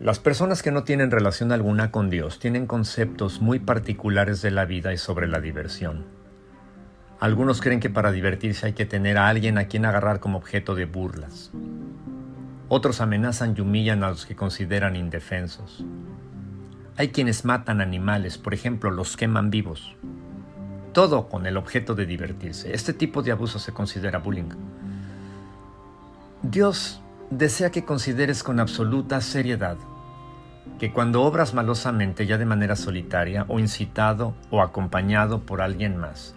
Las personas que no tienen relación alguna con Dios tienen conceptos muy particulares de la vida y sobre la diversión. Algunos creen que para divertirse hay que tener a alguien a quien agarrar como objeto de burlas. Otros amenazan y humillan a los que consideran indefensos. Hay quienes matan animales, por ejemplo, los queman vivos. Todo con el objeto de divertirse. Este tipo de abuso se considera bullying. Dios desea que consideres con absoluta seriedad que cuando obras malosamente ya de manera solitaria o incitado o acompañado por alguien más,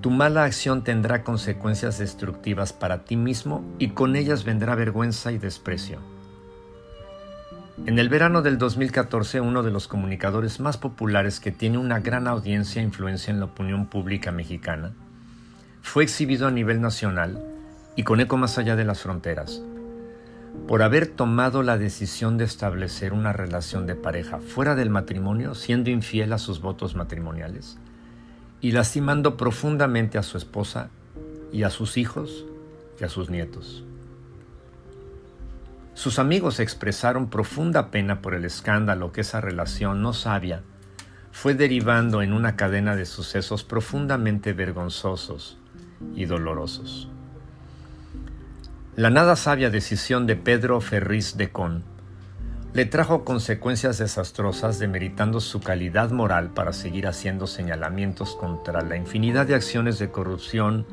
tu mala acción tendrá consecuencias destructivas para ti mismo y con ellas vendrá vergüenza y desprecio. En el verano del 2014, uno de los comunicadores más populares que tiene una gran audiencia e influencia en la opinión pública mexicana, fue exhibido a nivel nacional y con eco más allá de las fronteras, por haber tomado la decisión de establecer una relación de pareja fuera del matrimonio, siendo infiel a sus votos matrimoniales y lastimando profundamente a su esposa y a sus hijos y a sus nietos. Sus amigos expresaron profunda pena por el escándalo que esa relación no sabia fue derivando en una cadena de sucesos profundamente vergonzosos y dolorosos. La nada sabia decisión de Pedro Ferriz de Con le trajo consecuencias desastrosas demeritando su calidad moral para seguir haciendo señalamientos contra la infinidad de acciones de corrupción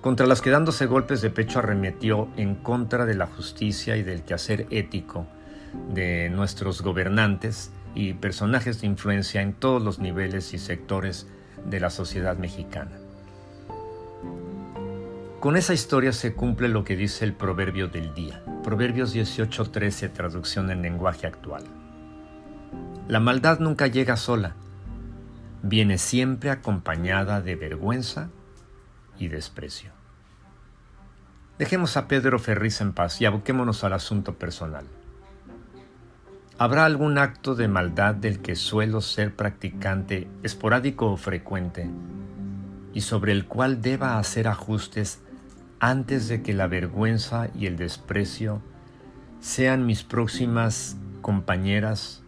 contra las que dándose golpes de pecho arremetió en contra de la justicia y del quehacer ético de nuestros gobernantes y personajes de influencia en todos los niveles y sectores de la sociedad mexicana. Con esa historia se cumple lo que dice el proverbio del día, Proverbios 18:13, traducción en lenguaje actual. La maldad nunca llega sola, viene siempre acompañada de vergüenza y desprecio. Dejemos a Pedro Ferriz en paz y aboquémonos al asunto personal. ¿Habrá algún acto de maldad del que suelo ser practicante esporádico o frecuente y sobre el cual deba hacer ajustes antes de que la vergüenza y el desprecio sean mis próximas compañeras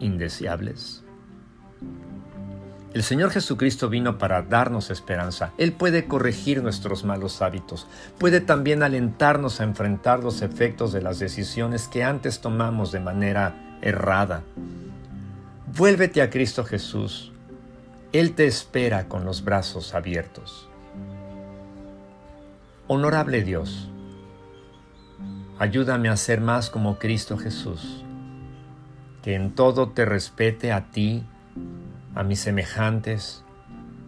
indeseables? El Señor Jesucristo vino para darnos esperanza. Él puede corregir nuestros malos hábitos. Puede también alentarnos a enfrentar los efectos de las decisiones que antes tomamos de manera errada. Vuélvete a Cristo Jesús. Él te espera con los brazos abiertos. Honorable Dios, ayúdame a ser más como Cristo Jesús, que en todo te respete a ti, a mis semejantes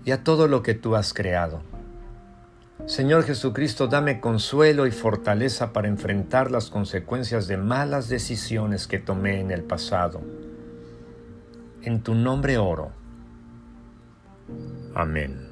y a todo lo que tú has creado. Señor Jesucristo, dame consuelo y fortaleza para enfrentar las consecuencias de malas decisiones que tomé en el pasado. En tu nombre oro. Amén.